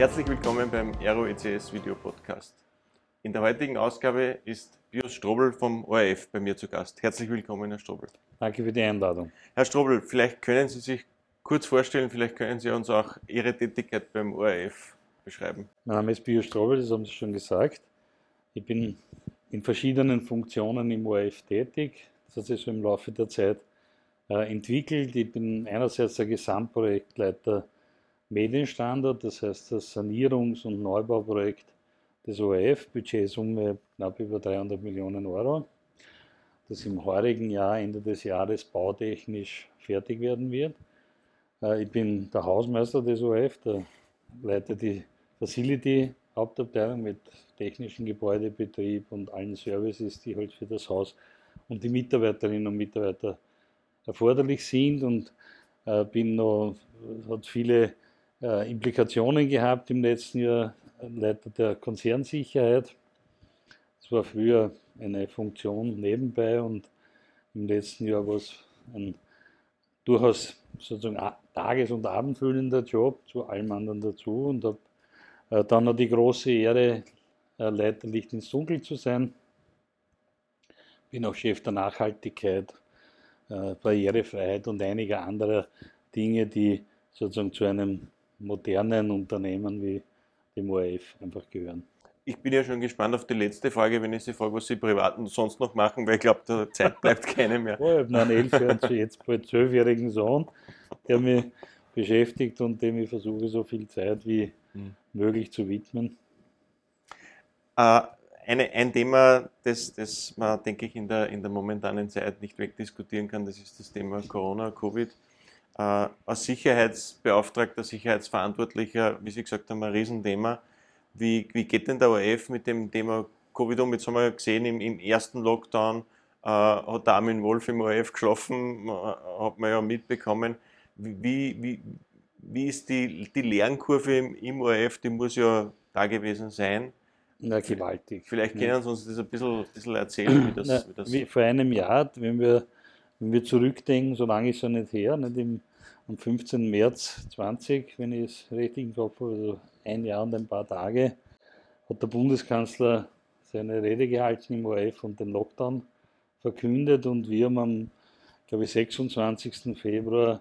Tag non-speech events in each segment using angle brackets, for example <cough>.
Herzlich willkommen beim Aero ECS Video Podcast. In der heutigen Ausgabe ist Bios Strobel vom ORF bei mir zu Gast. Herzlich willkommen, Herr Strobel. Danke für die Einladung. Herr Strobel, vielleicht können Sie sich kurz vorstellen, vielleicht können Sie uns auch Ihre Tätigkeit beim ORF beschreiben. Mein Name ist Bios Strobel, das haben Sie schon gesagt. Ich bin in verschiedenen Funktionen im ORF tätig. Das hat sich so im Laufe der Zeit äh, entwickelt. Ich bin einerseits der Gesamtprojektleiter Medienstandard, das heißt das Sanierungs- und Neubauprojekt des ORF, Budgetsumme knapp über 300 Millionen Euro, das im heurigen Jahr, Ende des Jahres, bautechnisch fertig werden wird. Äh, ich bin der Hausmeister des ORF, der leite die Facility Hauptabteilung mit technischen Gebäudebetrieb und allen Services, die halt für das Haus und die Mitarbeiterinnen und Mitarbeiter erforderlich sind und äh, bin noch, hat viele äh, Implikationen gehabt im letzten Jahr, Leiter der Konzernsicherheit. Das war früher eine Funktion nebenbei und im letzten Jahr war es ein durchaus sozusagen tages- und abendfüllender Job zu allem anderen dazu und habe äh, dann noch die große Ehre, äh, Leiter Licht ins Dunkel zu sein. Bin auch Chef der Nachhaltigkeit, äh, Barrierefreiheit und einiger anderer Dinge, die sozusagen zu einem modernen Unternehmen wie dem ORF einfach gehören. Ich bin ja schon gespannt auf die letzte Frage, wenn ich Sie frage, was Sie privat sonst noch machen, weil ich glaube, der Zeit bleibt keine mehr. Oh, ich habe einen elf und <laughs> jetzt bald zwölfjährigen Sohn, der mich beschäftigt und dem ich versuche, so viel Zeit wie hm. möglich zu widmen. Äh, eine, ein Thema, das, das man, denke ich, in der, in der momentanen Zeit nicht wegdiskutieren kann, das ist das Thema Corona, Covid. Äh, als Sicherheitsbeauftragter, Sicherheitsverantwortlicher, wie Sie gesagt haben, ein Riesenthema. Wie, wie geht denn der ORF mit dem Thema Covid um? Jetzt haben wir gesehen, im, im ersten Lockdown äh, hat der Armin Wolf im ORF geschlafen, äh, hat man ja mitbekommen. Wie, wie, wie ist die, die Lernkurve im, im ORF? Die muss ja da gewesen sein. Na, gewaltig. Vielleicht können Sie uns das ein bisschen, bisschen erzählen, wie das, Na, wie das wie vor einem Jahr, wenn wir, wenn wir zurückdenken, so lange ist es ja nicht her, nicht im, am 15. März 20, wenn ich es richtig im Kopf habe, also ein Jahr und ein paar Tage, hat der Bundeskanzler seine Rede gehalten im ORF und den Lockdown verkündet und wir haben am, glaube ich, 26. Februar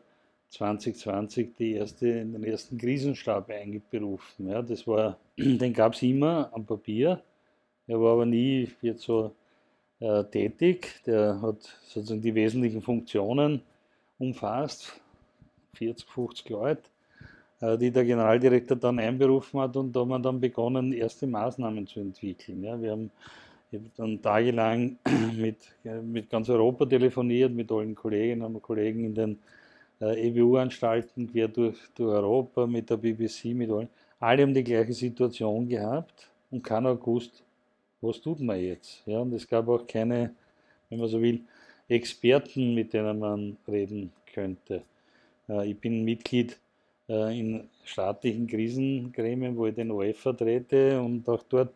2020 die erste, den ersten Krisenstab eingeberufen. Ja, das war, <clears throat> den gab es immer am Papier. Er war aber nie jetzt so äh, tätig. Der hat sozusagen die wesentlichen Funktionen umfasst, 40, 50 Leute, äh, die der Generaldirektor dann einberufen hat und da haben wir dann begonnen, erste Maßnahmen zu entwickeln. Ja, wir haben ich habe dann tagelang <clears throat> mit, mit ganz Europa telefoniert, mit allen Kolleginnen und Kollegen in den äh, EWU-Anstalten quer durch, durch Europa, mit der BBC, mit allen. Alle haben die gleiche Situation gehabt und keiner gewusst, was tut man jetzt. Ja, und es gab auch keine, wenn man so will, Experten, mit denen man reden könnte. Äh, ich bin Mitglied äh, in staatlichen Krisengremien, wo ich den OF vertrete und auch dort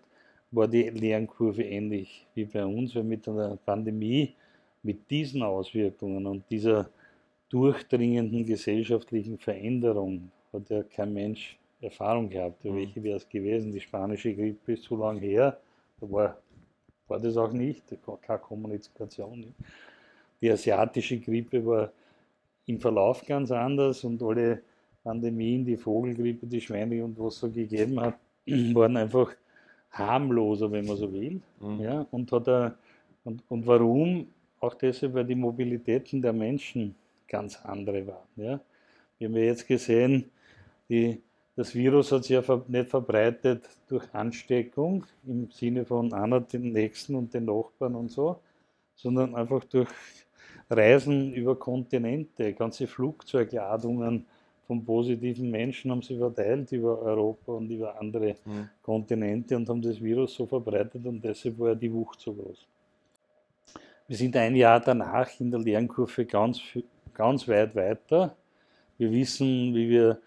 war die Lernkurve ähnlich wie bei uns, weil mit einer Pandemie, mit diesen Auswirkungen und dieser durchdringenden gesellschaftlichen Veränderung hat ja kein Mensch Erfahrung gehabt. Mhm. Welche wäre es gewesen? Die spanische Grippe ist so lange her, da war, war das auch nicht, keine Kommunikation. Die asiatische Grippe war im Verlauf ganz anders und alle Pandemien, die Vogelgrippe, die Schweine und was so gegeben hat, <clears throat> waren einfach harmloser, wenn man so will. Mhm. Ja, und, hat er, und, und warum? Auch deshalb, weil die Mobilitäten der Menschen ganz andere waren. Ja. Wir haben ja jetzt gesehen, die, das Virus hat sich ja nicht verbreitet durch Ansteckung im Sinne von einer den Nächsten und den Nachbarn und so, sondern einfach durch Reisen über Kontinente, ganze Flugzeugladungen von positiven Menschen haben sie verteilt über Europa und über andere mhm. Kontinente und haben das Virus so verbreitet und deshalb war ja die Wucht so groß. Wir sind ein Jahr danach in der Lernkurve ganz ganz weit weiter. Wir wissen, wie wir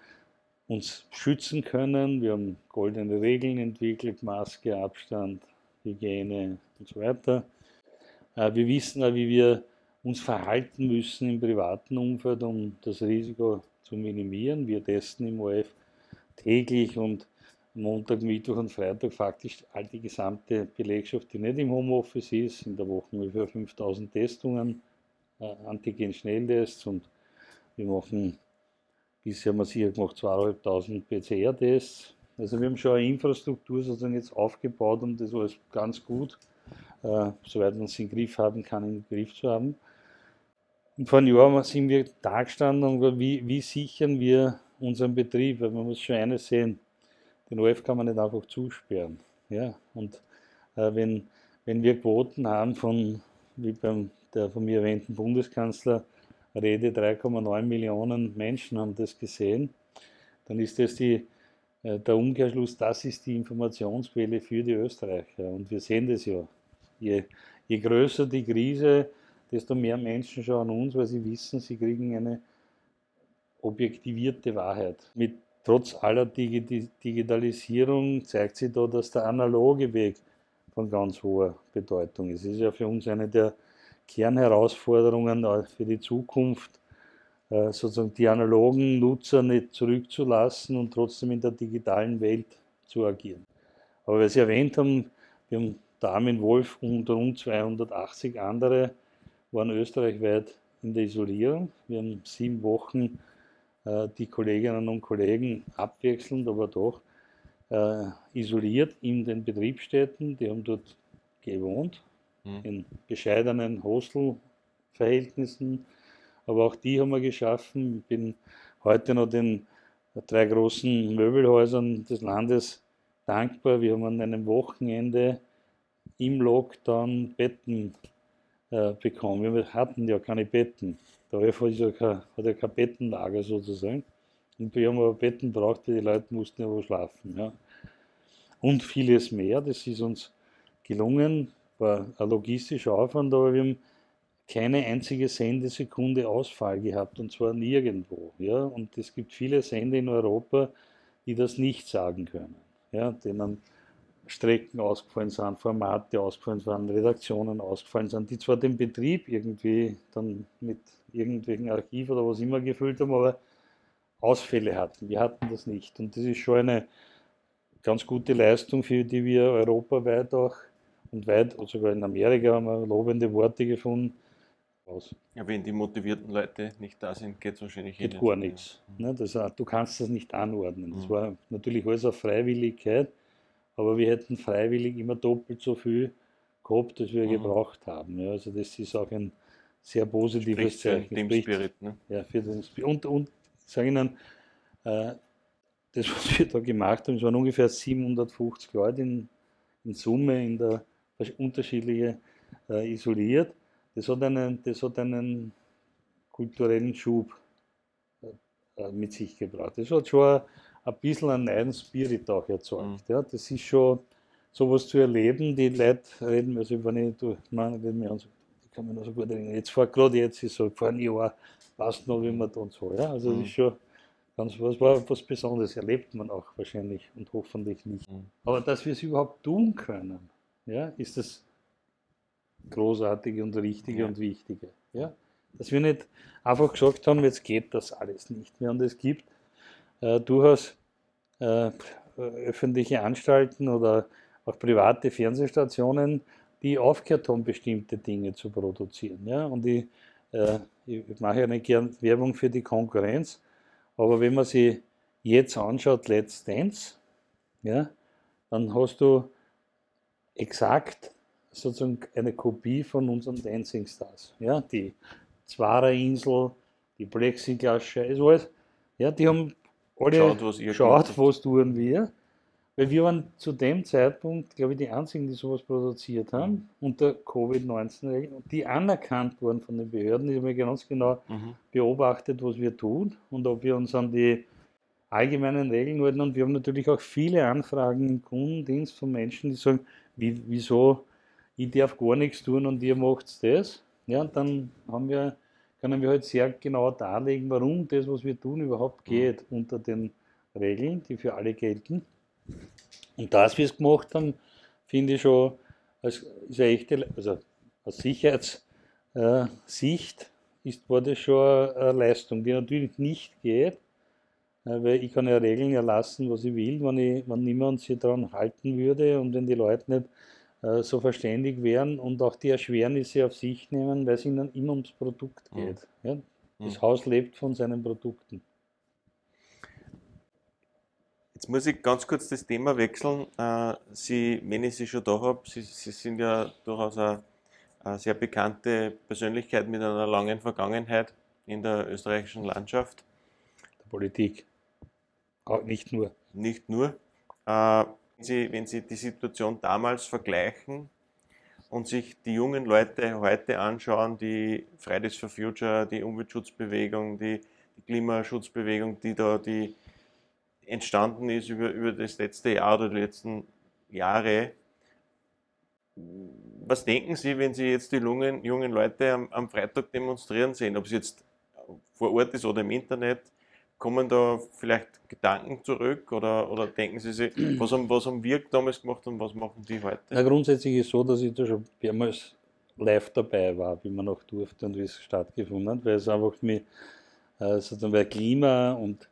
uns schützen können. Wir haben goldene Regeln entwickelt, Maske, Abstand, Hygiene und so weiter. Äh, wir wissen auch, wie wir uns verhalten müssen im privaten Umfeld, um das Risiko zu minimieren. Wir testen im OF täglich und Montag, Mittwoch und Freitag faktisch all die gesamte Belegschaft, die nicht im Homeoffice ist, in der Woche ungefähr 5000 Testungen, äh, Antigen-Schnelltests und wir machen, bisher haben wir sicher gemacht, 2500 PCR-Tests. Also wir haben schon eine Infrastruktur sozusagen jetzt aufgebaut, um das alles ganz gut, äh, soweit man es im Griff haben kann, im Griff zu haben. Und vor einem Jahr sind wir da gestanden und wie, wie sichern wir unseren Betrieb? Weil man muss schon eines sehen, den OF kann man nicht einfach zusperren. Ja? Und äh, wenn, wenn wir Quoten haben von, wie beim der von mir erwähnten Bundeskanzler Rede, 3,9 Millionen Menschen haben das gesehen, dann ist das die, äh, der Umkehrschluss, das ist die Informationsquelle für die Österreicher. Und wir sehen das ja. Je, je größer die Krise, desto mehr Menschen schauen uns, weil sie wissen, sie kriegen eine objektivierte Wahrheit. Mit trotz aller Digitalisierung zeigt sich da, dass der analoge Weg von ganz hoher Bedeutung ist. Es ist ja für uns eine der Kernherausforderungen für die Zukunft, äh, sozusagen die analogen Nutzer nicht zurückzulassen und trotzdem in der digitalen Welt zu agieren. Aber weil Sie erwähnt haben, wir haben der Armin Wolf und rund 280 andere waren österreichweit in der Isolierung. Wir haben sieben Wochen äh, die Kolleginnen und Kollegen abwechselnd, aber doch äh, isoliert in den Betriebsstätten. Die haben dort gewohnt, mhm. in bescheidenen Hostelverhältnissen. Aber auch die haben wir geschaffen. Ich bin heute noch den drei großen Möbelhäusern des Landes dankbar. Wir haben an einem Wochenende im Lockdown Betten äh, bekommen. Wir hatten ja keine Betten. Der kein, hat ja kein Bettenlager sozusagen. Und wir haben aber Betten braucht, weil die Leute mussten ja wo schlafen. Ja. Und vieles mehr, das ist uns gelungen, war ein logistischer Aufwand, aber wir haben keine einzige Sendesekunde Ausfall gehabt und zwar nirgendwo. Ja. Und es gibt viele Sender in Europa, die das nicht sagen können, ja, denen Strecken ausgefallen sind, Formate ausgefallen sind, Redaktionen ausgefallen sind, die zwar den Betrieb irgendwie dann mit irgendwelchen Archiv oder was immer gefüllt haben, aber Ausfälle hatten. Wir hatten das nicht. Und das ist schon eine ganz gute Leistung, für die wir europaweit auch und weit, sogar in Amerika haben wir lobende Worte gefunden. Aus. Ja, wenn die motivierten Leute nicht da sind, geht es wahrscheinlich geht gar nichts. Ne? Das, du kannst das nicht anordnen. Das mhm. war natürlich alles auf Freiwilligkeit aber wir hätten freiwillig immer doppelt so viel gehabt, als wir mhm. gebraucht haben. Ja, also das ist auch ein sehr positives Zeichen. Dem Spirit, ne? Ja, für den Spirit. Und, und sage Ihnen, äh, das, was wir da gemacht haben, es waren ungefähr 750 Leute in, in Summe in der unterschiedliche äh, isoliert. Das hat einen, das hat einen kulturellen Schub äh, mit sich gebracht. Das hat schon ein bisschen einen neuen Spirit auch erzeugt. Mhm. Ja, das ist schon sowas zu erleben, die Leute reden, also wenn ich, du, nein, reden wir an, die kann man noch so gut reden. Jetzt vor, gerade jetzt ist so, vor einem Jahr passt noch, wie man da und so. Ja, also mhm. das ist schon ganz was, war was Besonderes, erlebt man auch wahrscheinlich und hoffentlich nicht. Mhm. Aber dass wir es überhaupt tun können, ja, ist das Großartige und Richtige ja. und Wichtige. Ja? Dass wir nicht einfach gesagt haben, jetzt geht das alles nicht mehr und es gibt äh, durchaus äh, öffentliche Anstalten oder auch private Fernsehstationen, die aufgehört haben, bestimmte Dinge zu produzieren. Ja? Und ich, äh, ich mache ja nicht gern Werbung für die Konkurrenz, aber wenn man sich jetzt anschaut, Let's Dance, ja, dann hast du exakt sozusagen eine Kopie von unseren Dancing Stars. Ja, die Zwarer Insel, die Plexiglas, ist alles. Ja, die haben alle schaut, was, ihr schaut, was tun wir. Weil wir waren zu dem Zeitpunkt, glaube ich, die einzigen, die sowas produziert haben, mhm. unter Covid-19-Regeln, die anerkannt wurden von den Behörden. Die haben ganz genau mhm. beobachtet, was wir tun und ob wir uns an die allgemeinen Regeln halten. Und wir haben natürlich auch viele Anfragen im Kundendienst von Menschen, die sagen, wie, wieso, ich darf gar nichts tun und ihr macht das. Ja, und dann haben wir können wir halt sehr genau darlegen, warum das, was wir tun, überhaupt mhm. geht unter den Regeln, die für alle gelten. Und dass wir es gemacht haben, finde ich schon, als, ist eine echte, also aus Sicherheitssicht ist, war das schon eine Leistung, die natürlich nicht geht, Äh, weil ich kann ja Regeln erlassen, was ich will, wenn, ich, wenn niemand sich daran halten würde und wenn die Leute nicht äh, so verständig wären und auch die Erschwernisse auf sich nehmen, weil es ihnen immer ums Produkt Mhm. geht. Ja? Das Mhm. Haus lebt von seinen Produkten. Jetzt muss ich ganz kurz das Thema wechseln. Äh, Sie, wenn ich Sie schon da habe, Sie, Sie sind ja durchaus eine, eine sehr bekannte Persönlichkeit mit einer langen Vergangenheit in der österreichischen Landschaft. Der Politik. Auch nicht nur. Nicht nur. Wenn Sie, wenn Sie die Situation damals vergleichen und sich die jungen Leute heute anschauen, die Fridays for Future, die Umweltschutzbewegung, die, die Klimaschutzbewegung, die da die entstanden ist über, über das letzte Jahr oder die letzten Jahre. Was denken Sie, wenn Sie jetzt die jungen, jungen Leute am, am Freitag demonstrieren sehen, ob es jetzt vor Ort ist oder im Internet? Kommen da vielleicht Gedanken zurück oder, oder denken Sie sich, <clears throat> was haben, was haben wir damals gemacht und was machen die heute? Na, grundsätzlich ist so, dass ich da schon mehrmals live dabei war, wie man auch durfte und wie es stattgefunden hat, weil es einfach mir äh, sozusagen weil Klima und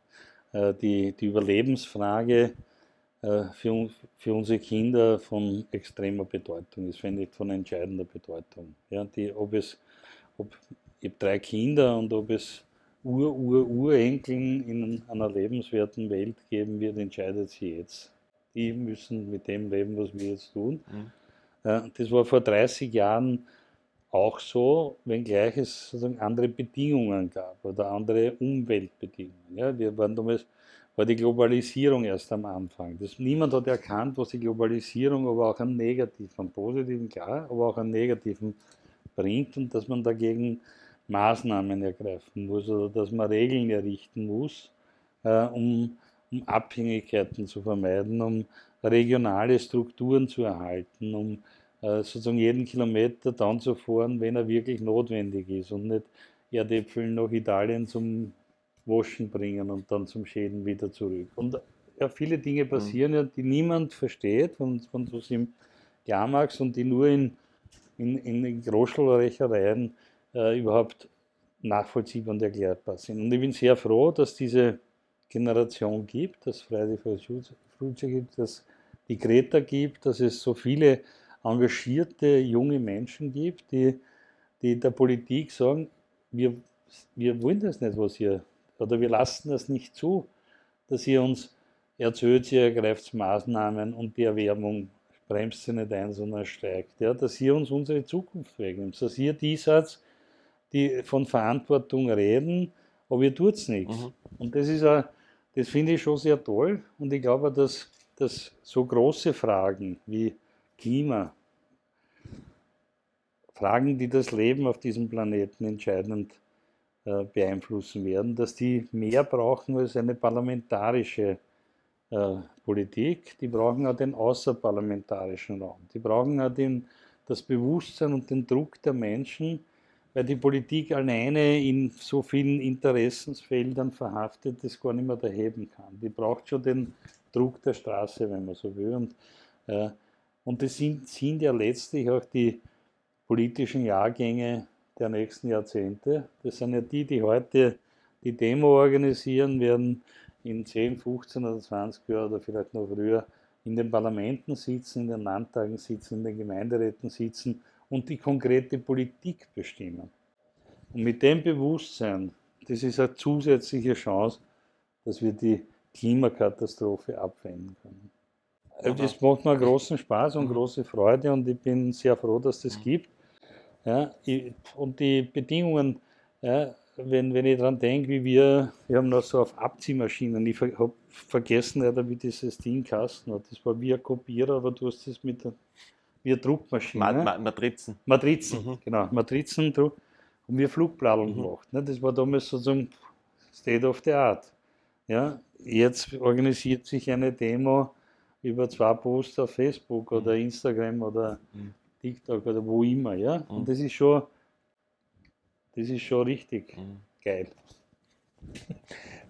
äh, die, die Überlebensfrage äh, für, für unsere Kinder von extremer Bedeutung ist, wenn nicht von entscheidender Bedeutung. Ja, die, ob es, ob, ich habe drei Kinder und ob es Ur, Ur, Urenkeln in einer lebenswerten Welt geben wird, entscheidet sie jetzt. Die müssen mit dem leben, was wir jetzt tun. Mhm. Äh, Das war vor 30 Jahren auch so, wenngleich es sozusagen andere Bedingungen gab oder andere Umweltbedingungen. Ja, wir waren damals, war die Globalisierung erst am Anfang. Das, niemand hat erkannt, was die Globalisierung aber auch einen negativen, einen positiven, klar, aber auch einen negativen bringt und dass man dagegen Maßnahmen ergreifen muss oder dass man Regeln errichten muss, äh, um, um Abhängigkeiten zu vermeiden, um regionale Strukturen zu erhalten, um äh, sozusagen jeden Kilometer dann zu fahren, wenn er wirklich notwendig ist und nicht Erdäpfel nach Italien zum Waschen bringen und dann zum Schäden wieder zurück. Und ja, viele Dinge passieren ja, die niemand versteht, es ihm klar machst und die nur in, in, in Großschulrechereien äh, überhaupt nachvollziehbar und erklärbar sind. Und ich bin sehr froh, dass diese Generation gibt, dass Friday for Future gibt, dass die Greta gibt, dass es so viele engagierte junge Menschen gibt, die, die der Politik sagen, wir, wir wollen das nicht, was ihr, oder wir lassen das nicht zu, dass ihr uns erzählt, ihr ergreift Maßnahmen und die Erwärmung bremst sie nicht ein, sondern steigt. Ja, dass ihr uns unsere Zukunft wegnimmt, dass ihr die Satz, die von Verantwortung reden, aber ihr tut es nichts. Mhm. Und das ist das finde ich schon sehr toll und ich glaube, dass, dass so große Fragen wie Klima, Fragen, die das Leben auf diesem Planeten entscheidend äh, beeinflussen werden, dass die mehr brauchen als eine parlamentarische äh, Politik. Die brauchen auch den außerparlamentarischen Raum. Die brauchen auch den, das Bewusstsein und den Druck der Menschen, weil die Politik alleine in so vielen Interessensfeldern verhaftet das gar nicht mehr erheben kann. Die braucht schon den Druck der Straße, wenn man so will. Und, äh, und das sind, sind ja letztlich auch die politischen Jahrgänge der nächsten Jahrzehnte. Das sind ja die, die heute die Demo organisieren, werden in 10, 15 oder 20 Jahren oder vielleicht noch früher in den Parlamenten sitzen, in den Landtagen sitzen, in den Gemeinderäten sitzen und die konkrete Politik bestimmen. Und mit dem Bewusstsein, das ist eine zusätzliche Chance, dass wir die Klimakatastrophe abwenden können. Aha. Das macht mir großen Spaß und Mhm. große Freude und ich bin sehr froh, dass das Mhm. gibt. Ja, und die Bedingungen, ja, wenn, wenn ich daran denke, wie wir, wir haben noch so auf Abziehmaschinen, ich habe vergessen, wie dieses Ding Kasten hat. Das war wie ein Kopierer, aber du hast das mit der, wie eine Druckmaschine. Ma Ma Matrizen. Matrizen, Mhm. genau, Matrizen Druck. Und wir Flugbladeln Mhm. gemacht. Ne? Das war damals sozusagen State of the Art. Ja? Jetzt organisiert sich eine Demo über zwei Posts auf Facebook oder Instagram oder Mhm. TikTok oder wo immer. Ja? Mhm. Und das ist schon, das ist schon richtig Mhm. geil.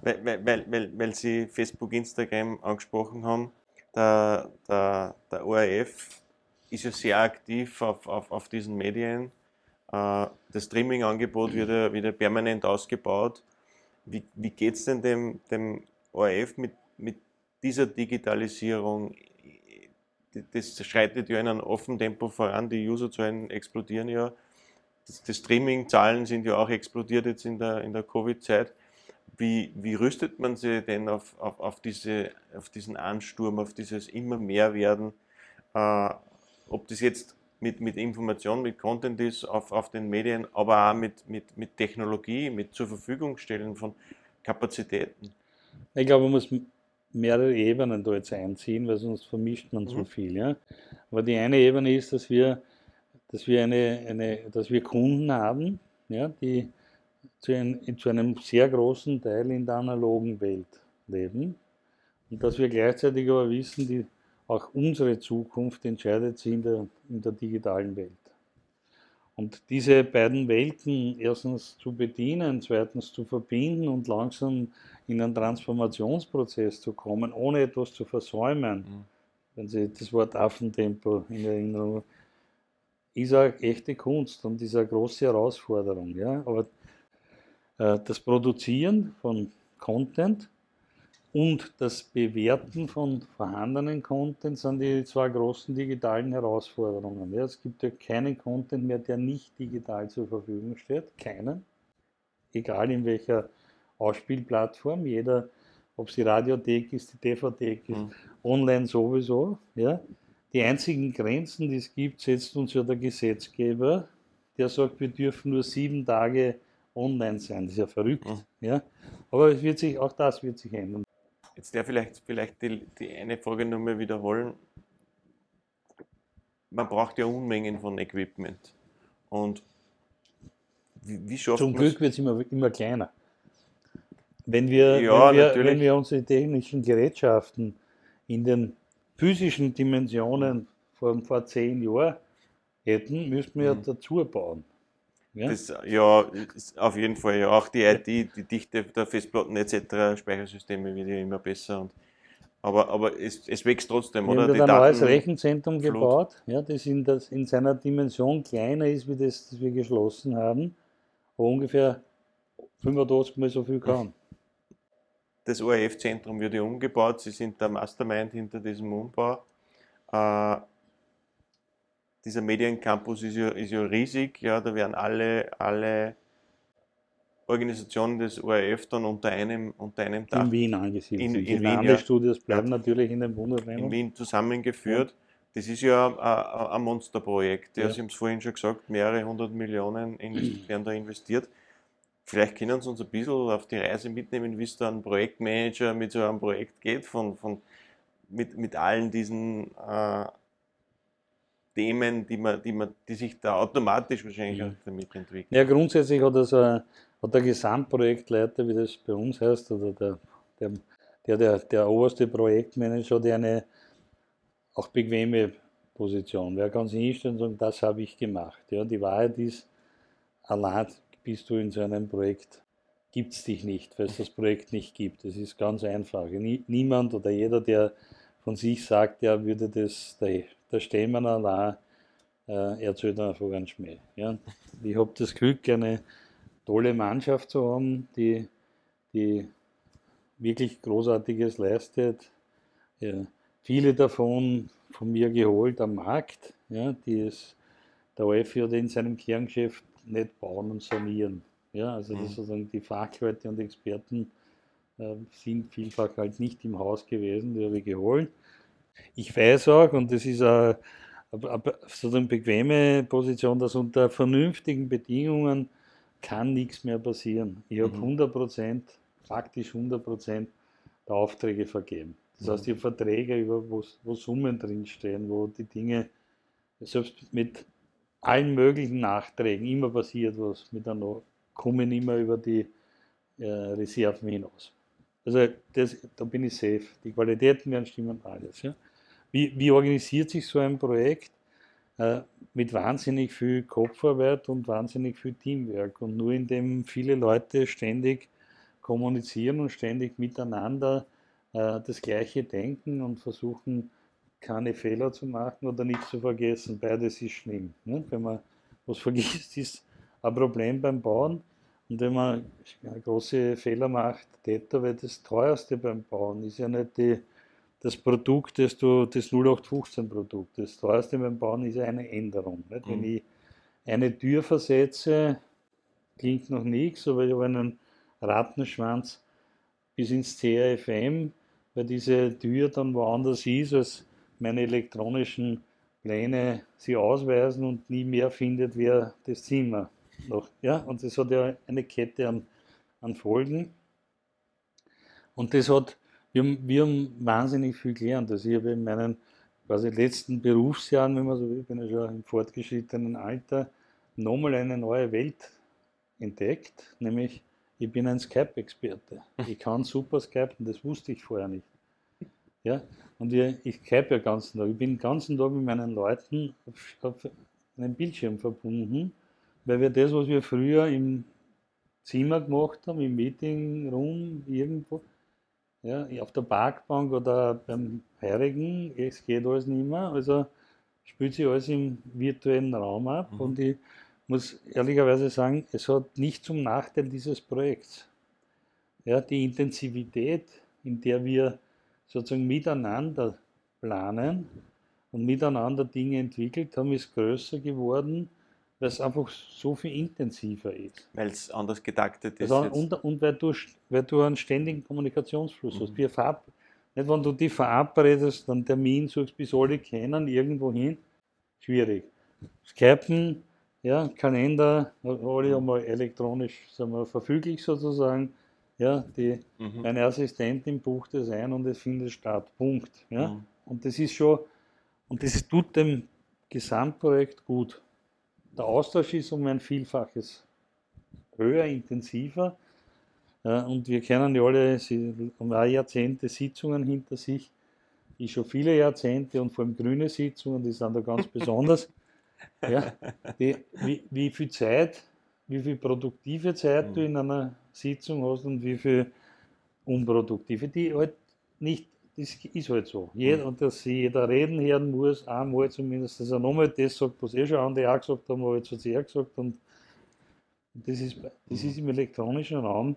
Weil, weil, weil, weil, weil Sie Facebook, Instagram angesprochen haben, der, der, der ORF ist ja sehr aktiv auf, auf, auf diesen Medien. Äh, Das Streaming-Angebot wird ja wieder permanent ausgebaut. Wie, wie geht es denn dem, dem ORF mit, mit dieser Digitalisierung, das schreitet ja in einem offenen Tempo voran, die Userzahlen explodieren ja. Die Streaming-Zahlen sind ja auch explodiert jetzt in der, in der Covid-Zeit. Wie, wie rüstet man sich denn auf, auf, auf, diese, auf diesen Ansturm, auf dieses immer mehr werden? Äh, ob das jetzt mit, mit Information, mit Content ist auf, auf den Medien, aber auch mit, mit, mit Technologie, mit zur Verfügung stellen von Kapazitäten. Ich glaube, man muss mehrere Ebenen da jetzt einziehen, weil sonst vermischt man mhm. zu viel. Ja? Aber die eine Ebene ist, dass wir, dass wir, eine, eine, dass wir Kunden haben, ja, die zu, ein, zu einem sehr großen Teil in der analogen Welt leben. Und dass wir gleichzeitig aber wissen, die, auch unsere Zukunft entscheidet sich in der, in der digitalen Welt. Und diese beiden Welten erstens zu bedienen, zweitens zu verbinden und langsam in einen Transformationsprozess zu kommen, ohne etwas zu versäumen, mhm. wenn Sie das Wort Affentempo in Erinnerung haben, ist eine echte Kunst und ist eine große Herausforderung. Ja? Aber äh, das Produzieren von Content und das Bewerten von vorhandenen Content sind die zwei großen digitalen Herausforderungen. Ja, es gibt ja keinen Content mehr, der nicht digital zur Verfügung steht. Keinen. Egal in welcher Ausspielplattform. Jeder, ob es die Radiothek ist, die DVD ist, mhm. online sowieso. Ja. Die einzigen Grenzen, die es gibt, setzt uns ja der Gesetzgeber, der sagt, wir dürfen nur sieben Tage online sein. Das ist ja verrückt. Mhm. Ja. Aber es wird sich, auch das wird sich ändern. Jetzt der vielleicht, vielleicht die, die eine Frage nochmal wiederholen. Man braucht ja Unmengen von Equipment. Und wie, wie schafft Zum Glück wird es immer, immer kleiner. Wenn wir, ja, wenn, wir, wenn wir unsere technischen Gerätschaften in den physischen Dimensionen von vor zehn Jahren hätten, müssten wir mhm. dazu bauen. Ja? Das, ja, auf jeden Fall. Ja. Auch die IT, die Dichte der Festplatten etc., Speichersysteme wird ja immer besser. Und, aber aber es, es wächst trotzdem, wir oder? Wir haben ein neues Rechenzentrum Flut. gebaut, ja, das, in das in seiner Dimension kleiner ist, wie das, das wir geschlossen haben, aber ungefähr 85 mal so viel kann. Das ORF-Zentrum wird ja umgebaut. Sie sind der Mastermind hinter diesem Umbau. Äh, dieser Mediencampus ist ja, ist ja riesig, ja, da werden alle, alle Organisationen des ORF dann unter einem, unter einem Dach. In Wien angesiedelt. In, in, in Wien, ja, Studios bleiben ja, natürlich in den Bundesländern. In Wien zusammengeführt. Ja. Das ist ja ein Monsterprojekt. Ja, Sie haben es vorhin schon gesagt, mehrere hundert Millionen <clears throat> werden da investiert. Vielleicht können Sie uns ein bisschen auf die Reise mitnehmen, wie es da ein Projektmanager mit so einem Projekt geht, von, von, mit, mit allen diesen äh, Themen, die, man, die, man, die sich da automatisch wahrscheinlich ja. damit entwickeln? Ja, grundsätzlich hat, das, hat der Gesamtprojektleiter, wie das bei uns heißt, oder der, der, der, der, der oberste Projektmanager, der eine auch bequeme Position. Wer kann sich hinstellen und sagen, das habe ich gemacht. Ja, die Wahrheit ist, allein bist du in so einem Projekt, gibt es dich nicht, weil es das Projekt nicht gibt. Das ist ganz einfach. niemand oder jeder, der von sich sagt, er würde das, der stehen wir allein, äh, erzählt einfach einen Schmäh. Ja. Ich habe das Glück, eine tolle Mannschaft zu haben, die, die wirklich Großartiges leistet. Ja. Viele davon von mir geholt am Markt, ja, die es der OF oder in seinem Kerngeschäft nicht bauen und sanieren. Ja, also mhm. sozusagen die Fachleute und Experten sind vielfach halt nicht im Haus gewesen, die habe ich geholt. Ich weiß auch, und das ist eine, so eine bequeme Position, dass unter vernünftigen Bedingungen kann nichts mehr passieren. Ich habe 100 mhm. Prozent, faktisch 100 Prozent der Aufträge vergeben. Das heißt, ich habe Verträge, über, wo, wo Summen drinstehen, wo die Dinge, selbst mit allen möglichen Nachträgen, immer passiert was, mit einer, kommen immer über die äh, Reserven hinaus. Also das, da bin ich safe. Die Qualitäten werden stimmen, alles. Ja. Wie, wie organisiert sich so ein Projekt? Äh, mit wahnsinnig viel Kopfarbeit und wahnsinnig viel Teamwork. Und nur indem viele Leute ständig kommunizieren und ständig miteinander äh, das Gleiche denken und versuchen, keine Fehler zu machen oder nichts zu vergessen. Beides ist schlimm. Ne? Wenn man was <laughs> vergisst, ist ein Problem beim Bauen. Und wenn man große Fehler macht, Täter, weil das teuerste beim Bauen ist ja nicht die, das Produkt, das du, das 0815-Produkt. Das teuerste beim Bauen ist eine Änderung. Nicht? Mhm. Wenn ich eine Tür versetze, klingt noch nichts, aber ich habe einen Rattenschwanz bis ins CRFM, weil diese Tür dann woanders ist, als meine elektronischen Pläne sie ausweisen und nie mehr findet, wer das Zimmer noch. Ja? Und das hat ja eine Kette an, an Folgen. Und das hat, wir haben, wir haben wahnsinnig viel gelernt. Also ich habe in meinen quasi letzten Berufsjahren, wenn man so will, bin ich schon im fortgeschrittenen Alter, nochmal eine neue Welt entdeckt, nämlich ich bin ein Skype-Experte. Ich kann super Skype und das wusste ich vorher nicht. Ja? Und ich, ich Skype ja den ganzen Tag. Ich bin den ganzen Tag mit meinen Leuten auf, auf einem Bildschirm verbunden, weil wir das, was wir früher im Zimmer gemacht haben, im Meeting-Room, irgendwo, ja, auf der Parkbank oder beim Heirigen, es geht alles nicht mehr. Also spielt sich alles im virtuellen Raum ab mhm. und ich muss ehrlicherweise sagen, es hat nicht zum Nachteil dieses Projekts. Ja, die Intensivität, in der wir sozusagen miteinander planen und miteinander Dinge entwickelt haben, ist größer geworden, weil es einfach so viel intensiver ist. Weil es anders getaktet ist. Also, und, und weil, du, weil du einen ständigen Kommunikationsfluss mhm. hast. Wir verab, nicht, wenn du die verabredest, einen Termin suchst, bis alle kennen, irgendwo hin, schwierig. Skypen, ja, Kalender, alle einmal elektronisch sagen wir, verfüglich sozusagen. Ja, die, mhm. Meine Assistentin bucht es ein und es findet statt. Punkt. Ja? Mhm. Und das ist schon, und das tut dem Gesamtprojekt gut. Der Austausch ist um ein Vielfaches höher, intensiver. Ja, und wir kennen ja alle, sie haben auch Jahrzehnte Sitzungen hinter sich. Ich schon viele Jahrzehnte und vor allem grüne Sitzungen, die sind da ganz <laughs> besonders. Ja, die, wie, wie viel Zeit, wie viel produktive Zeit mhm. du in einer Sitzung hast und wie viel unproduktive, die halt nicht, das ist halt so. Jeder, mhm. Und dass jeder reden hören muss, einmal zumindest, dass er nochmal das sagt, was eh schon andere auch gesagt haben, aber jetzt sie er gesagt und das ist, das ist im elektronischen Raum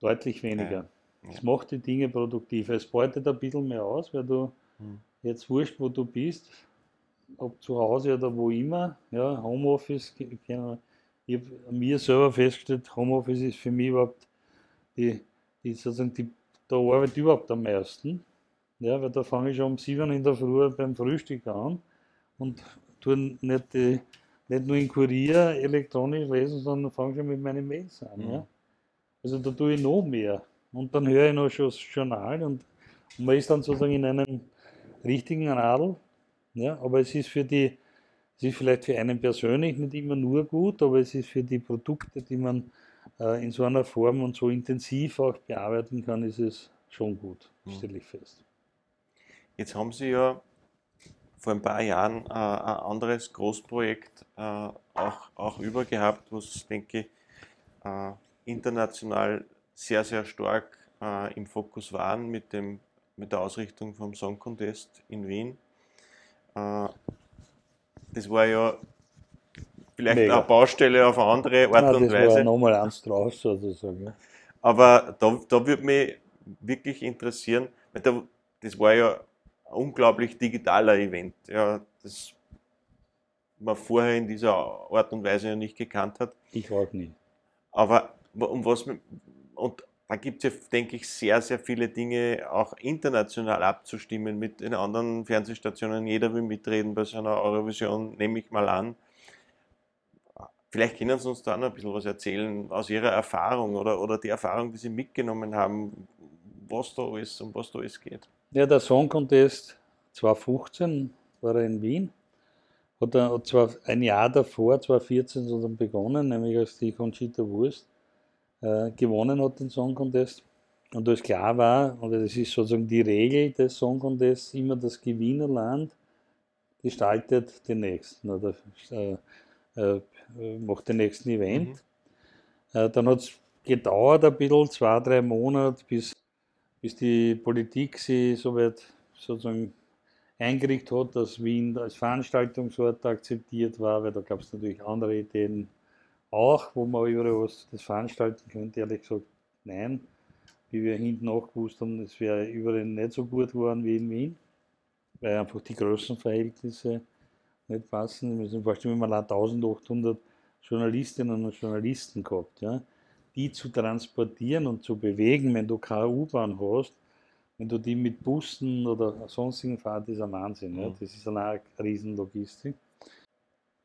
deutlich weniger. Ja. Das macht die Dinge produktiver. Es beutet ein bisschen mehr aus, weil du mhm. jetzt wurscht, wo du bist, ob zu Hause oder wo immer, ja, Homeoffice, ich habe mir selber festgestellt, Homeoffice ist für mich überhaupt die, die sozusagen die, der Arbeit überhaupt am meisten. Ja, weil da fange ich schon um 7 in der Früh beim Frühstück an und tue nicht, die, nicht nur in Kurier elektronisch lesen, sondern fange schon mit meinen Mails an. Mhm. Ja. Also da tue ich noch mehr. Und dann höre ich noch schon das Journal und, und man ist dann sozusagen in einem richtigen Radl ja, aber es ist für die, es ist vielleicht für einen persönlich nicht immer nur gut, aber es ist für die Produkte, die man äh, in so einer Form und so intensiv auch bearbeiten kann, ist es schon gut, mhm. stelle ich fest. Jetzt haben Sie ja vor ein paar Jahren äh, ein anderes Großprojekt äh, auch, auch über gehabt, was, denke ich, äh, international sehr, sehr stark äh, im Fokus waren mit, dem, mit der Ausrichtung vom Song Contest in Wien. Äh, das war ja vielleicht Mega. eine Baustelle auf eine andere Art Nein, und Weise. Nochmal eins drauf sozusagen. Ja. Aber da, da würde mich wirklich interessieren, weil da, das war ja ein unglaublich digitaler Event, ja, das man vorher in dieser Art und Weise ja nicht gekannt hat. Ich auch nicht. Aber um was, und da gibt es ja, denke ich, sehr, sehr viele Dinge auch international abzustimmen mit den anderen Fernsehstationen. Jeder will mitreden bei so einer Eurovision, nehme ich mal an. Vielleicht können Sie uns da noch ein bisschen was erzählen aus Ihrer Erfahrung oder, oder die Erfahrung, die Sie mitgenommen haben, was da alles, um was da alles geht. Ja, der Song Contest 2015 war er in Wien. Hat, er, hat zwar ein Jahr davor, 2014, begonnen, nämlich als die Conchita Wurst äh, gewonnen hat, den Song Contest. Und als klar war, und das ist sozusagen die Regel des Song Contests, immer das Gewinnerland gestaltet den nächsten oder äh, äh, macht den nächsten Event. Mhm. Äh, dann hat es gedauert ein bisschen, zwei, drei Monate, bis, bis die Politik sie soweit sozusagen eingerichtet hat, dass Wien als Veranstaltungsort akzeptiert war, weil da gab es natürlich andere Ideen auch, wo man überall was das veranstalten könnte, ehrlich gesagt, nein. Wie wir hinten auch gewusst haben, es wäre überall nicht so gut geworden wie in Wien, weil einfach die Größenverhältnisse nicht passen. Wir müssen vorstellen, wir haben 1800 Journalistinnen und Journalisten gehabt. Ja. Die zu transportieren und zu bewegen, wenn du keine U-Bahn hast, wenn du die mit Bussen oder sonstigen fahrst, ist ein Wahnsinn. Ja. Mhm. Das ist eine Riesenlogistik.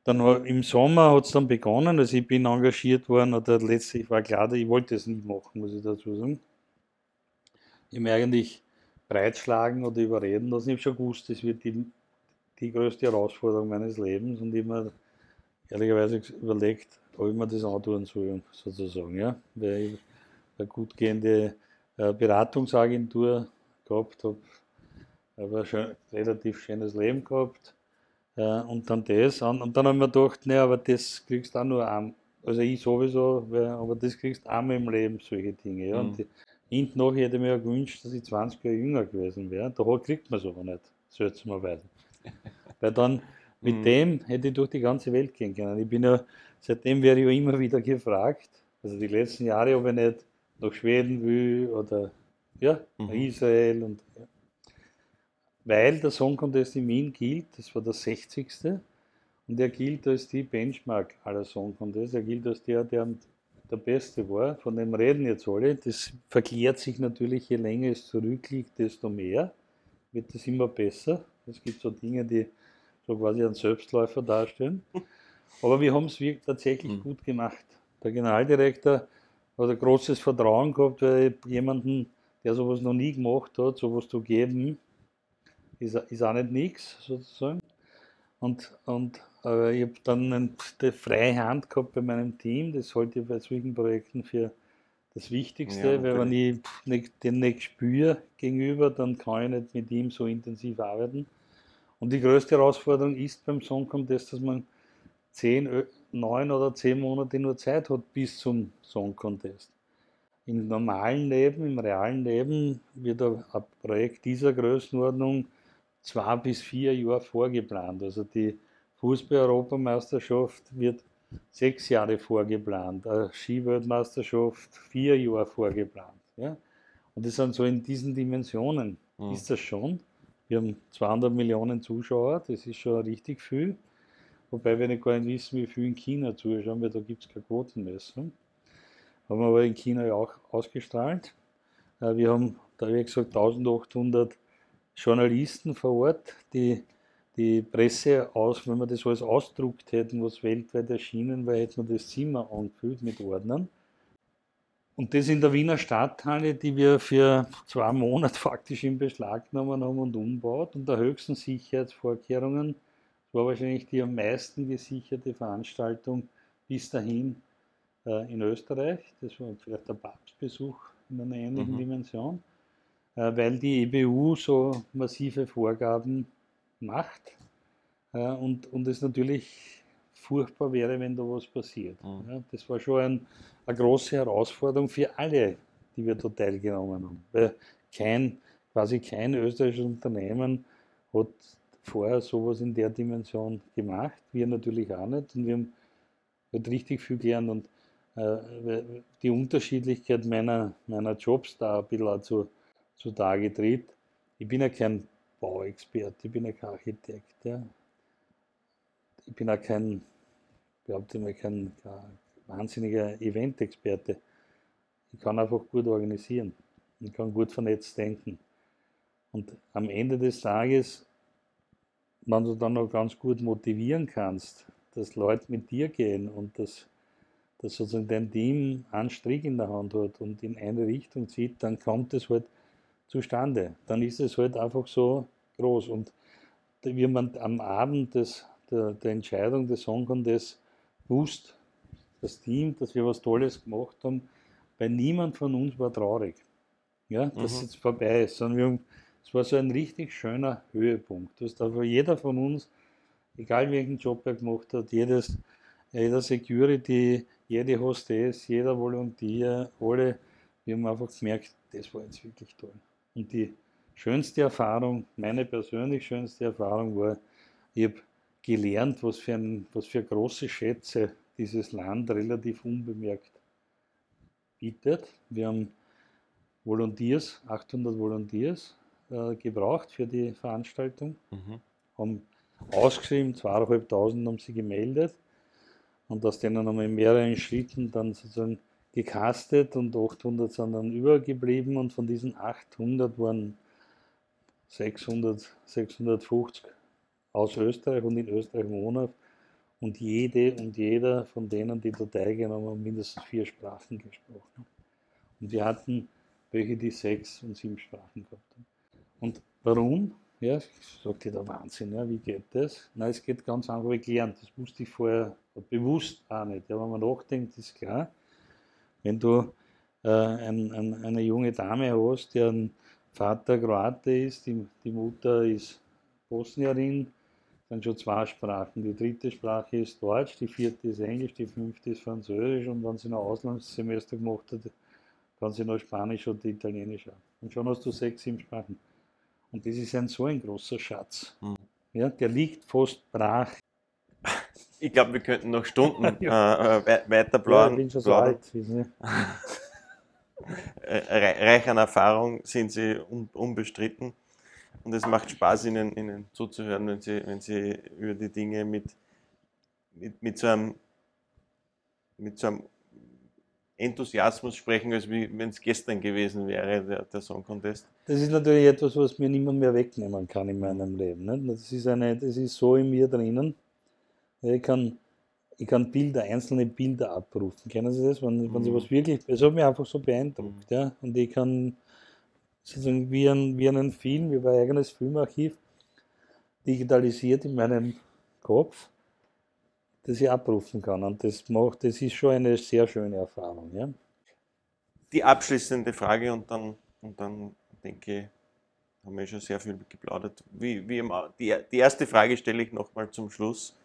Dann im Sommer hat es dann begonnen, also ich bin engagiert worden, oder letztlich war klar, ich wollte es nicht machen, muss ich dazu sagen. Ich habe eigentlich breitschlagen oder überreden lassen. Ich habe schon gewusst, das wird die, die größte Herausforderung meines Lebens und ich habe mir ehrlicherweise überlegt, ob ich mir das antun soll, sozusagen. Ja? Weil ich eine gut gehende äh, Beratungsagentur gehabt habe, habe ein relativ schönes Leben gehabt äh, und dann das. Und, dann haben wir gedacht, ne, aber das kriegst du auch nur einmal. Also ich sowieso, weil, aber das kriegst du einmal im Leben, solche Dinge. Ja. Mhm. Und hinten noch hätte ich mir ja gewünscht, dass ich 20 Jahre jünger gewesen wäre. Da kriegt man es aber nicht, seltsamerweise. Weil dann mit mhm. dem hätte ich durch die ganze Welt gehen können. Ich bin ja, seitdem werde ich ja immer wieder gefragt, also die letzten Jahre, ob ich nicht nach Schweden will oder ja, mhm. Israel und ja weil der Song Contest in Wien gilt, das war der 60. Und er gilt als die Benchmark aller Song Contests. Er gilt als der, der der Beste war. Von dem reden jetzt alle. Das verklärt sich natürlich, je länger es zurückliegt, desto mehr wird es immer besser. Es gibt so Dinge, die so quasi einen Selbstläufer darstellen. Aber wir haben es tatsächlich mhm. gut gemacht. Der Generaldirektor hat ein großes Vertrauen gehabt, weil jemanden, der sowas noch nie gemacht hat, sowas zu geben, ist, ist auch nicht nichts sozusagen. Und, und äh, ich habe dann eine freie Hand gehabt bei meinem Team, das halte ich bei solchen Projekten für das Wichtigste, ja, weil wenn ich den nicht spüre gegenüber, dann kann ich nicht mit ihm so intensiv arbeiten. Und die größte Herausforderung ist beim Song Contest, dass man zehn, neun oder zehn Monate nur Zeit hat bis zum Song Contest. Im normalen Leben, im realen Leben wird ein Projekt dieser Größenordnung zwei bis vier Jahre vorgeplant. Also die Fußball-Europameisterschaft wird sechs Jahre vorgeplant, eine Skiweltmeisterschaft vier Jahre vorgeplant. Ja? Und das sind so in diesen Dimensionen mhm. ist das schon. Wir haben 200 Millionen Zuschauer, das ist schon richtig viel. Wobei wir nicht gar nicht wissen, wie viel in China zuschauen, weil da gibt es keine Quotenmessung. Haben wir aber in China ja auch ausgestrahlt. Äh, wir haben, da ich gesagt, 1800 Journalisten vor Ort, die die Presse aus, wenn wir das alles ausdruckt hätten, was weltweit erschienen wäre, hätten wir das Zimmer angefüllt mit Ordnern. Und das in der Wiener Stadthalle, die wir für zwei Monate <laughs> faktisch in Beschlag genommen haben und umbaut, unter höchsten Sicherheitsvorkehrungen. Das war wahrscheinlich die am meisten gesicherte Veranstaltung bis dahin äh, in Österreich. Das war vielleicht der Papstbesuch in einer ähnlichen mhm. Dimension. Äh, weil die EBU so massive Vorgaben macht äh, und, und es natürlich furchtbar wäre, wenn da was passiert. Mhm. das war schon ein, eine große Herausforderung für alle, die wir da teilgenommen haben. Weil kein, quasi kein österreichisches Unternehmen hat vorher sowas in der Dimension gemacht. Wir natürlich auch nicht. Und wir haben halt richtig viel gelernt. Und äh, die Unterschiedlichkeit meiner, meiner Jobs da ein bisschen zu zutage tritt. Ich bin ja kein Bauexperte, ich bin ja kein Architekt. Ja. Ich bin auch kein, behaupte mal, kein, kein wahnsinniger Eventexperte. Ich kann einfach gut organisieren. Ich kann gut vernetzt denken. Und am Ende des Tages, wenn du dann noch ganz gut motivieren kannst, dass Leute mit dir gehen und dass, dass sozusagen dein Team einen Strick in der Hand hat und in eine Richtung zieht, dann kommt es halt zustande. Dann ist es halt einfach so groß. Und wie man am Abend des, der, der Entscheidung des Song Contest wusste, das Team, dass wir was Tolles gemacht haben, bei niemand von uns war traurig, ja, dass mhm. es jetzt vorbei ist, sondern wir haben, es war so ein richtig schöner Höhepunkt. Dass da jeder von uns, egal welchen Job er gemacht hat, jedes, jeder Security, jede Hostess, jeder Volontier, alle, wir haben einfach gemerkt, das war jetzt wirklich toll. Und die schönste Erfahrung, meine persönlich schönste Erfahrung war, ich habe gelernt, was für, ein, was für große Schätze dieses Land relativ unbemerkt bietet. Wir haben Volunteers, 800 Volunteers äh, gebraucht für die Veranstaltung, mhm. haben ausgeschrieben, zweieinhalbtausend haben sie gemeldet und aus denen haben wir in mehreren Schritten dann sozusagen gecastet und 800 sind dann übergeblieben und von diesen 800 waren 600, 650 aus Österreich und in Österreich wohnhaft und jede und jeder von denen, die da teilgenommen haben, mindestens vier Sprachen gesprochen. Und wir hatten welche, die sechs und sieben Sprachen gehabt haben. Und warum? Ja, sagt der Wahnsinn, ja, wie geht das? Nein, es geht ganz einfach gelernt. Das wusste ich vorher bewusst auch nicht. Ja, wenn man nachdenkt, ist klar, wenn du äh, ein, ein, eine junge Dame hast, deren Vater Kroate ist, die, die Mutter ist Bosnierin, dann schon zwei Sprachen. Die dritte Sprache ist Deutsch, die vierte ist Englisch, die fünfte ist Französisch und wenn sie noch Auslandssemester gemacht hat, kann sie noch Spanisch oder Italienisch auch. Und schon hast du sechs, sieben Sprachen. Und das ist ein so ein großer Schatz. Mhm. Ja, der liegt fast brach. Ich glaube, wir könnten noch Stunden ja. <laughs> äh, weiter plaudern. Ja, ich bin schon so alt. <laughs> Äh, reich an Erfahrung sind sie unbestritten. Und es macht Spaß, ihnen, ihnen zuzuhören, wenn sie, wenn sie über die Dinge mit, mit, mit, so, einem, mit so einem Enthusiasmus sprechen, als wenn es gestern gewesen wäre, der, der Song Contest. Das ist natürlich etwas, was mir niemand mehr wegnehmen kann in meinem Leben. Nicht? Das, ist eine, das ist so in mir drinnen. Ich kann, ich kann Bilder, einzelne Bilder abrufen. Kennen Sie das? Wenn, mhm. wenn Sie was wirklich, es hat mich einfach so beeindruckt. Mhm. Ja? Und ich kann sozusagen wie, ein, wie einen Film, wie mein eigenes Filmarchiv, digitalisiert in meinem Kopf, das ich abrufen kann. Und das macht, das ist schon eine sehr schöne Erfahrung. Ja? Die abschließende Frage und dann, und dann denke ich, haben wir schon sehr viel geplaudert. Wie, wie immer, die, die erste Frage stelle ich nochmal zum Schluss.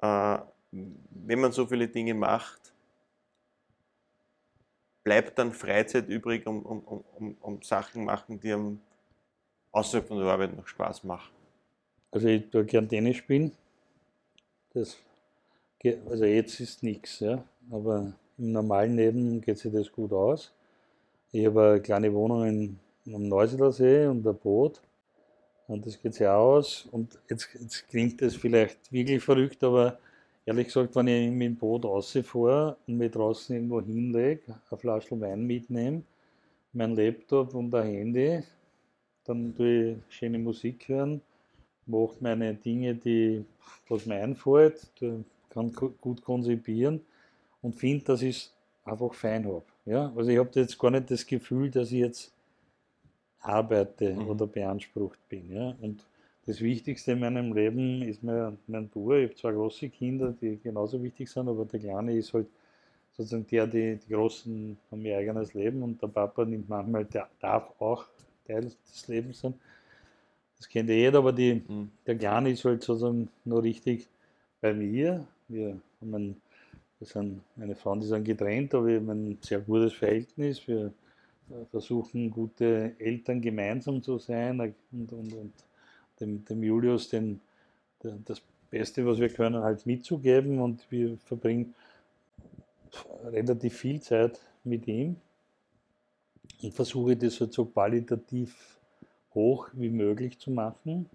Äh, wenn man so viele Dinge macht, bleibt dann Freizeit übrig, um, um, um, um Sachen machen, die einem außerhalb von der Arbeit noch Spaß machen? Also ich tue gern Tennis spielen. Das, also jetzt ist nichts, ja. aber im normalen Leben geht sich das gut aus. Ich habe eine kleine Wohnung in, am Neusiedler See und ein Boot. Und das geht sich aus. Und jetzt, jetzt klingt das vielleicht wirklich verrückt, aber Ehrlich gesagt, wenn ich mit dem Boot rausfahre und mich draußen irgendwo hinlege, eine Flasche Wein mitnehme, mein Laptop und ein Handy, dann tue ich schöne Musik hören, mache meine Dinge, die, was mir einfällt, kann gut konzipieren und finde, dass ich es einfach fein habe. Ja? Also ich habe jetzt gar nicht das Gefühl, dass ich jetzt arbeite mhm. oder beansprucht bin. Ja? Und das Wichtigste in meinem Leben ist mein, mein Bruder. Ich habe zwei große Kinder, die genauso wichtig sind, aber der Kleine ist halt sozusagen der, die, die Großen haben ihr eigenes Leben und der Papa nimmt manchmal, der darf auch Teil des Lebens sein. Das kennt ja jeder, aber die, mhm. der Kleine ist halt sozusagen nur richtig bei mir. Wir haben ein, wir sind eine Frau, die sind getrennt, aber wir haben ein sehr gutes Verhältnis. Wir versuchen, gute Eltern gemeinsam zu sein und, und, und dem, dem Julius den, den, das Beste, was wir können, halt mitzugeben und wir verbringen relativ viel Zeit mit ihm und versuche das halt so qualitativ hoch wie möglich zu machen.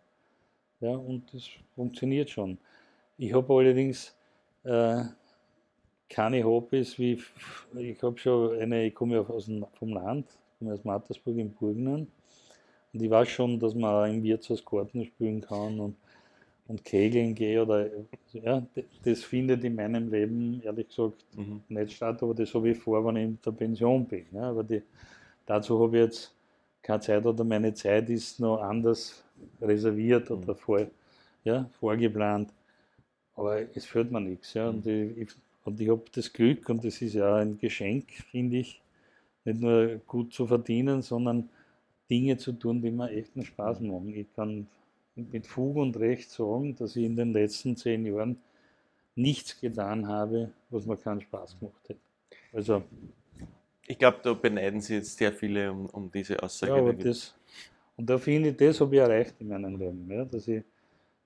Ja, und das funktioniert schon. Ich habe allerdings äh, keine Hobbys wie, ich habe schon eine, ich komme ja aus dem, vom Land, komme aus Mattersburg im Burgenland und ich weiß schon, dass man im Wirtshaus Karten spielen kann und, und Kegeln gehe oder ja, das findet in meinem Leben ehrlich gesagt mhm. nicht statt, aber das habe ich vor, wenn ich in der Pension bin. Ja, aber die, dazu habe ich jetzt keine Zeit oder meine Zeit ist noch anders reserviert mhm. oder vor, ja, vorgeplant. Aber es führt mir nichts. Ja, und mhm. ich, und ich habe das Glück, und das ist ja ein Geschenk, finde ich, nicht nur gut zu verdienen, sondern Dinge zu tun, die mir echt einen Spaß machen. Ich kann mit Fug und Recht sagen, dass ich in den letzten zehn Jahren nichts getan habe, was mir keinen Spaß gemacht hätte. Also, ich glaube, da beneiden Sie jetzt sehr viele um, um diese Aussage. Ja, aber das, und da finde ich, das habe ich erreicht in meinem Leben. Ja, dass ich,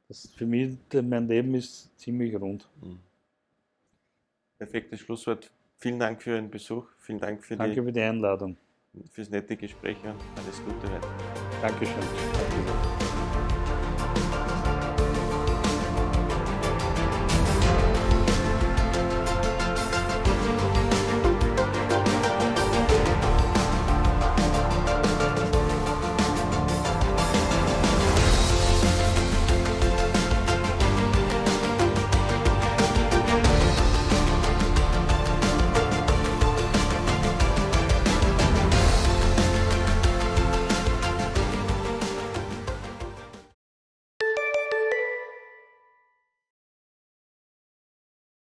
dass für mich, mein Leben ist ziemlich rund. Mhm. perfektes Schlusswort. Vielen Dank für Ihren Besuch. Vielen Dank für Danke die, für die Einladung. Fürs nette Gespräch und alles Gute. Dankeschön. Danke.